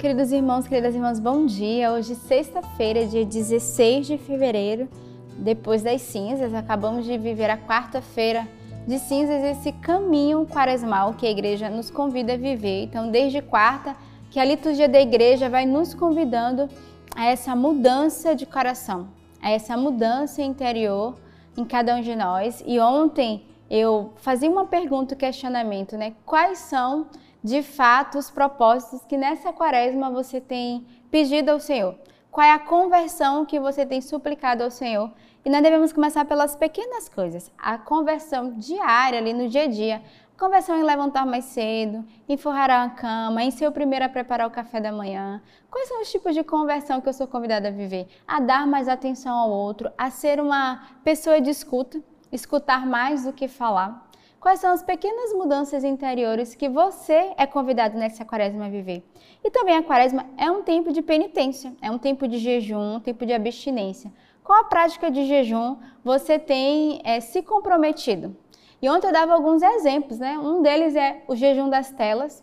Queridos irmãos, queridas irmãs, bom dia. Hoje, sexta-feira, dia 16 de fevereiro, depois das cinzas, acabamos de viver a quarta-feira de cinzas, esse caminho quaresmal que a igreja nos convida a viver. Então, desde quarta, que a liturgia da igreja vai nos convidando a essa mudança de coração, a essa mudança interior em cada um de nós. E ontem eu fazia uma pergunta, um questionamento, né? Quais são de fato os propósitos que nessa quaresma você tem pedido ao Senhor? Qual é a conversão que você tem suplicado ao Senhor? E nós devemos começar pelas pequenas coisas, a conversão diária ali no dia a dia. Conversão em levantar mais cedo, em forrar a cama, em ser o primeiro a preparar o café da manhã. Quais são os tipos de conversão que eu sou convidada a viver? A dar mais atenção ao outro, a ser uma pessoa de escuta, escutar mais do que falar. Quais são as pequenas mudanças interiores que você é convidado nessa quaresma a viver? E também a quaresma é um tempo de penitência, é um tempo de jejum, um tempo de abstinência. Qual a prática de jejum você tem é, se comprometido? E ontem eu dava alguns exemplos, né? Um deles é o jejum das telas.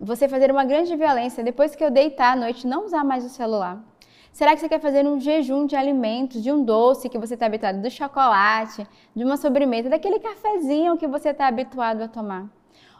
Você fazer uma grande violência, depois que eu deitar à noite, não usar mais o celular. Será que você quer fazer um jejum de alimentos, de um doce que você está habituado, do chocolate, de uma sobremesa, daquele cafezinho que você está habituado a tomar?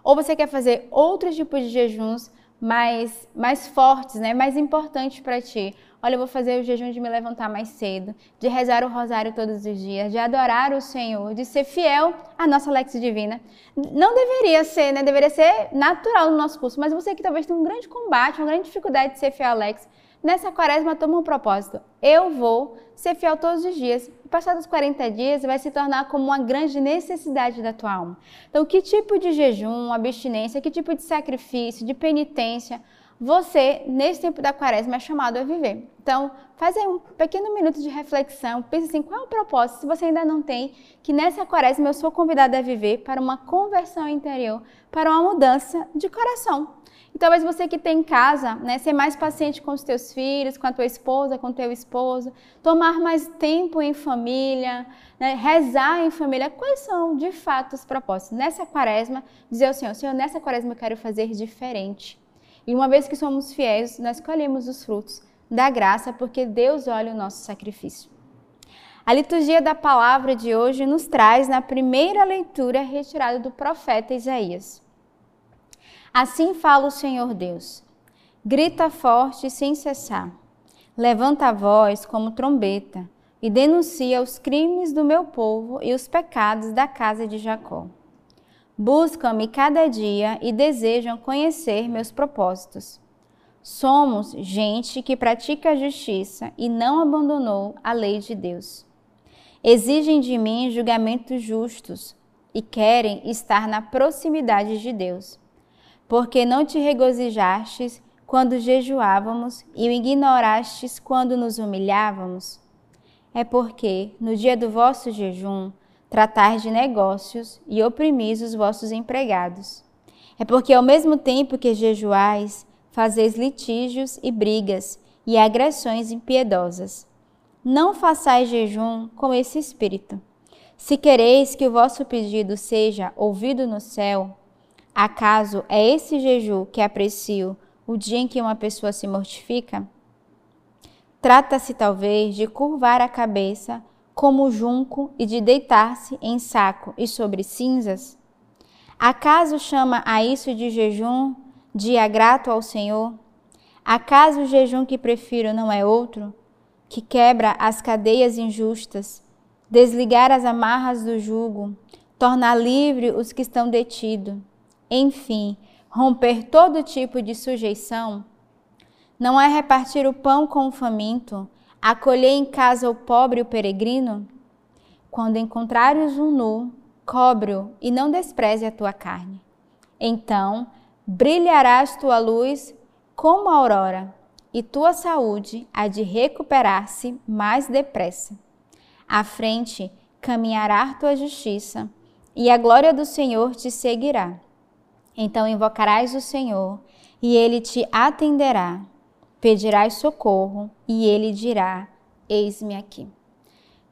Ou você quer fazer outros tipos de jejuns mais, mais fortes, né? mais importantes para ti? Olha, eu vou fazer o jejum de me levantar mais cedo, de rezar o rosário todos os dias, de adorar o Senhor, de ser fiel à nossa Lex Divina. Não deveria ser, né? Deveria ser natural no nosso curso, mas você que talvez tenha um grande combate, uma grande dificuldade de ser fiel à Lex, Nessa quaresma, toma um propósito. Eu vou ser fiel todos os dias. E passados 40 dias, vai se tornar como uma grande necessidade da tua alma. Então, que tipo de jejum, abstinência, que tipo de sacrifício, de penitência você, nesse tempo da quaresma, é chamado a viver. Então, faz aí um pequeno minuto de reflexão, pense assim, qual é o propósito, se você ainda não tem, que nessa quaresma eu sou convidada a viver para uma conversão interior, para uma mudança de coração. E talvez você que tem em casa, né, ser mais paciente com os teus filhos, com a tua esposa, com o teu esposo, tomar mais tempo em família, né, rezar em família. Quais são, de fato, os propósitos? Nessa quaresma, dizer ao Senhor, Senhor, nessa quaresma eu quero fazer diferente. E uma vez que somos fiéis, nós colhemos os frutos da graça, porque Deus olha o nosso sacrifício. A liturgia da palavra de hoje nos traz na primeira leitura retirada do profeta Isaías. Assim fala o Senhor Deus. Grita forte sem cessar. Levanta a voz como trombeta e denuncia os crimes do meu povo e os pecados da casa de Jacó. Buscam-me cada dia e desejam conhecer meus propósitos. Somos gente que pratica a justiça e não abandonou a lei de Deus. Exigem de mim julgamentos justos e querem estar na proximidade de Deus porque não te regozijastes quando jejuávamos e o ignorastes quando nos humilhávamos? É porque, no dia do vosso jejum, tratais de negócios e oprimis os vossos empregados. É porque, ao mesmo tempo que jejuais, fazeis litígios e brigas e agressões impiedosas. Não façais jejum com esse espírito. Se quereis que o vosso pedido seja ouvido no céu, Acaso é esse jejum que aprecio o dia em que uma pessoa se mortifica? Trata-se talvez de curvar a cabeça como junco e de deitar-se em saco e sobre cinzas? Acaso chama a isso de jejum, dia grato ao Senhor? Acaso o jejum que prefiro não é outro, que quebra as cadeias injustas, desligar as amarras do jugo, tornar livre os que estão detidos? Enfim, romper todo tipo de sujeição? Não é repartir o pão com o faminto, acolher em casa o pobre e o peregrino? Quando encontrares um nu, cobre-o e não despreze a tua carne. Então brilharás tua luz como a aurora, e tua saúde há de recuperar-se mais depressa. À frente caminhará tua justiça, e a glória do Senhor te seguirá. Então invocarás o Senhor, e ele te atenderá. Pedirás socorro, e ele dirá: Eis-me aqui.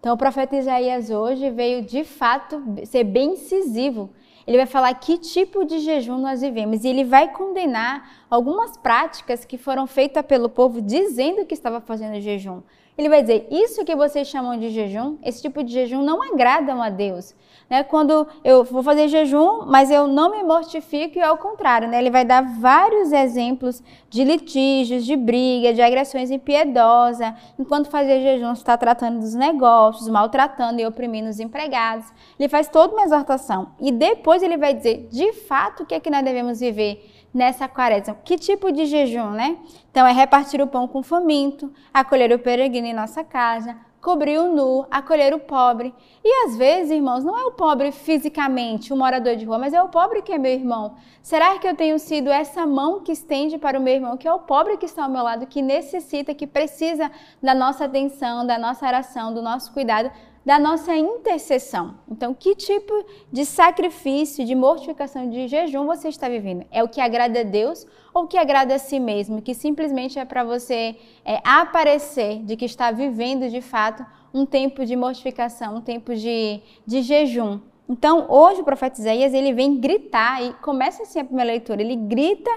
Então, o profeta Isaías hoje veio de fato ser bem incisivo. Ele vai falar que tipo de jejum nós vivemos e ele vai condenar algumas práticas que foram feitas pelo povo dizendo que estava fazendo jejum. Ele vai dizer: Isso que vocês chamam de jejum, esse tipo de jejum não agradam a Deus. Né? Quando eu vou fazer jejum, mas eu não me mortifico e ao contrário, né? ele vai dar vários exemplos de litígios, de briga, de agressões impiedosas. Enquanto fazer jejum, está tratando dos negócios, maltratando e oprimindo os empregados. Ele faz toda uma exortação. E depois ele vai dizer, de fato, o que é que nós devemos viver nessa quaresma. Que tipo de jejum, né? Então é repartir o pão com o faminto, acolher o peregrino em nossa casa, cobrir o nu, acolher o pobre. E às vezes, irmãos, não é o pobre fisicamente, o morador de rua, mas é o pobre que é meu irmão. Será que eu tenho sido essa mão que estende para o meu irmão, que é o pobre que está ao meu lado, que necessita, que precisa da nossa atenção, da nossa oração, do nosso cuidado? Da nossa intercessão. Então, que tipo de sacrifício, de mortificação, de jejum você está vivendo? É o que agrada a Deus ou o que agrada a si mesmo? Que simplesmente é para você é, aparecer de que está vivendo de fato um tempo de mortificação, um tempo de, de jejum. Então, hoje o profeta Isaías ele vem gritar e começa assim a primeira leitura. Ele grita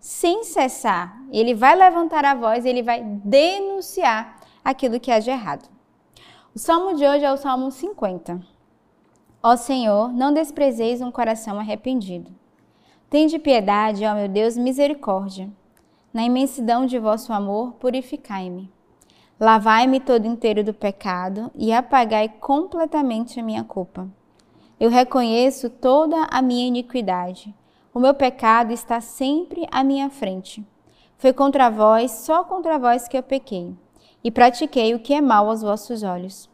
sem cessar. Ele vai levantar a voz, ele vai denunciar aquilo que é de errado. O salmo de hoje é o Salmo 50. Ó Senhor, não desprezeis um coração arrependido. Tende piedade, ó meu Deus, misericórdia. Na imensidão de vosso amor, purificai-me. Lavai-me todo inteiro do pecado e apagai completamente a minha culpa. Eu reconheço toda a minha iniquidade. O meu pecado está sempre à minha frente. Foi contra vós, só contra vós que eu pequei e pratiquei o que é mal aos vossos olhos.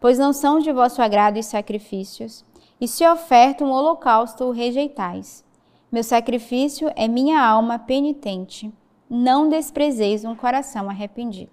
Pois não são de vosso agrado os sacrifícios, e se oferta um holocausto o rejeitais. Meu sacrifício é minha alma penitente. Não desprezeis um coração arrependido.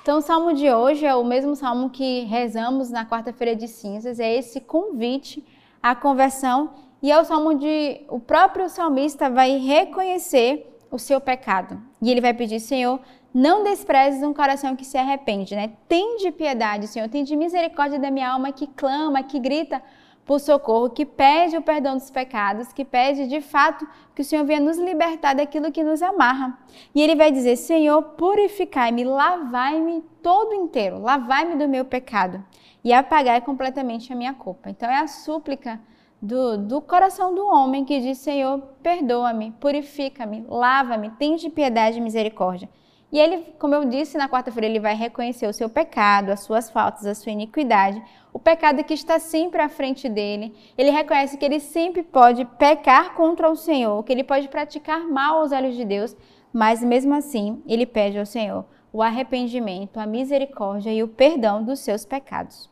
Então, o salmo de hoje é o mesmo salmo que rezamos na quarta-feira de cinzas, é esse convite à conversão e é o salmo de o próprio salmista vai reconhecer o seu pecado. E ele vai pedir, Senhor, não desprezes um coração que se arrepende, né? Tende piedade, Senhor, tende misericórdia da minha alma que clama, que grita por socorro, que pede o perdão dos pecados, que pede de fato que o Senhor venha nos libertar daquilo que nos amarra. E ele vai dizer: Senhor, purificai-me, lavai-me todo inteiro, lavai-me do meu pecado e apagai completamente a minha culpa. Então é a súplica do, do coração do homem que diz: Senhor, perdoa-me, purifica-me, lava-me, tende piedade e misericórdia. E ele, como eu disse na quarta-feira, ele vai reconhecer o seu pecado, as suas faltas, a sua iniquidade, o pecado que está sempre à frente dele. Ele reconhece que ele sempre pode pecar contra o Senhor, que ele pode praticar mal aos olhos de Deus, mas mesmo assim, ele pede ao Senhor o arrependimento, a misericórdia e o perdão dos seus pecados.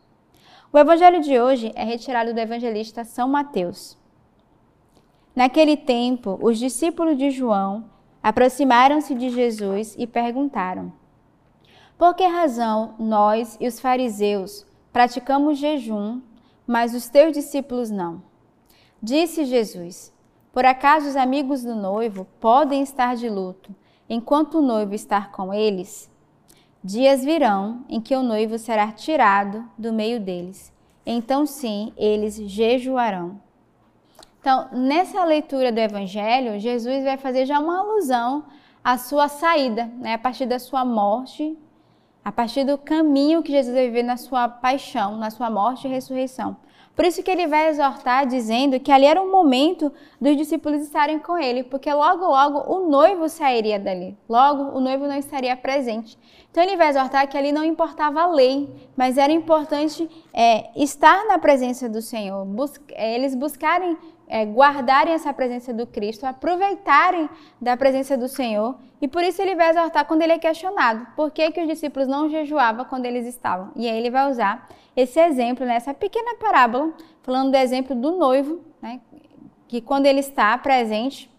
O evangelho de hoje é retirado do evangelista São Mateus. Naquele tempo, os discípulos de João aproximaram-se de Jesus e perguntaram: Por que razão nós e os fariseus praticamos jejum, mas os teus discípulos não? Disse Jesus: Por acaso os amigos do noivo podem estar de luto enquanto o noivo está com eles? Dias virão em que o noivo será tirado do meio deles. Então, sim, eles jejuarão. Então, nessa leitura do Evangelho, Jesus vai fazer já uma alusão à sua saída, né? a partir da sua morte, a partir do caminho que Jesus vai viver na sua paixão, na sua morte e ressurreição. Por isso que ele vai exortar dizendo que ali era o momento dos discípulos estarem com ele, porque logo, logo o noivo sairia dali. Logo, o noivo não estaria presente. Então ele vai exortar que ali não importava a lei, mas era importante é, estar na presença do Senhor, bus é, eles buscarem é, guardarem essa presença do Cristo, aproveitarem da presença do Senhor. E por isso ele vai exortar quando ele é questionado. Por que, que os discípulos não jejuavam quando eles estavam? E aí ele vai usar esse exemplo, né, essa pequena parábola, falando do exemplo do noivo, né, que quando ele está presente,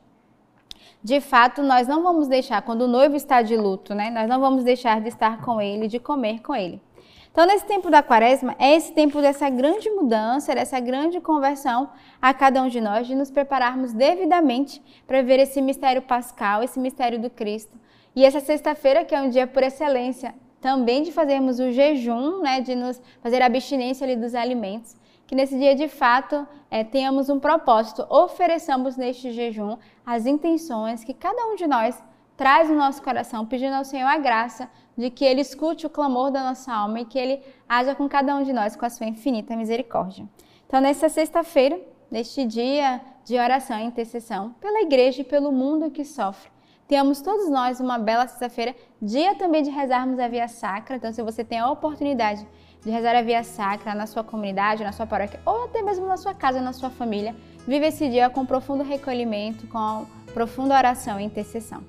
de fato, nós não vamos deixar, quando o noivo está de luto, né, nós não vamos deixar de estar com ele, de comer com ele. Então, nesse tempo da quaresma, é esse tempo dessa grande mudança, dessa grande conversão a cada um de nós, de nos prepararmos devidamente para ver esse mistério pascal, esse mistério do Cristo. E essa sexta-feira, que é um dia por excelência, também de fazermos o jejum, né, de nos fazer abstinência ali dos alimentos, que nesse dia de fato é, tenhamos um propósito, ofereçamos neste jejum as intenções que cada um de nós traz no nosso coração, pedindo ao Senhor a graça de que Ele escute o clamor da nossa alma e que Ele haja com cada um de nós com a sua infinita misericórdia. Então, nesta sexta-feira, neste dia de oração e intercessão pela igreja e pelo mundo que sofre, tenhamos todos nós uma bela sexta-feira, dia também de rezarmos a via sacra. Então, se você tem a oportunidade de rezar a via sacra na sua comunidade, na sua paróquia ou até mesmo na sua casa, na sua família, vive esse dia com profundo recolhimento, com profunda oração e intercessão.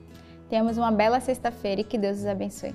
Tenhamos uma bela sexta-feira e que Deus os abençoe.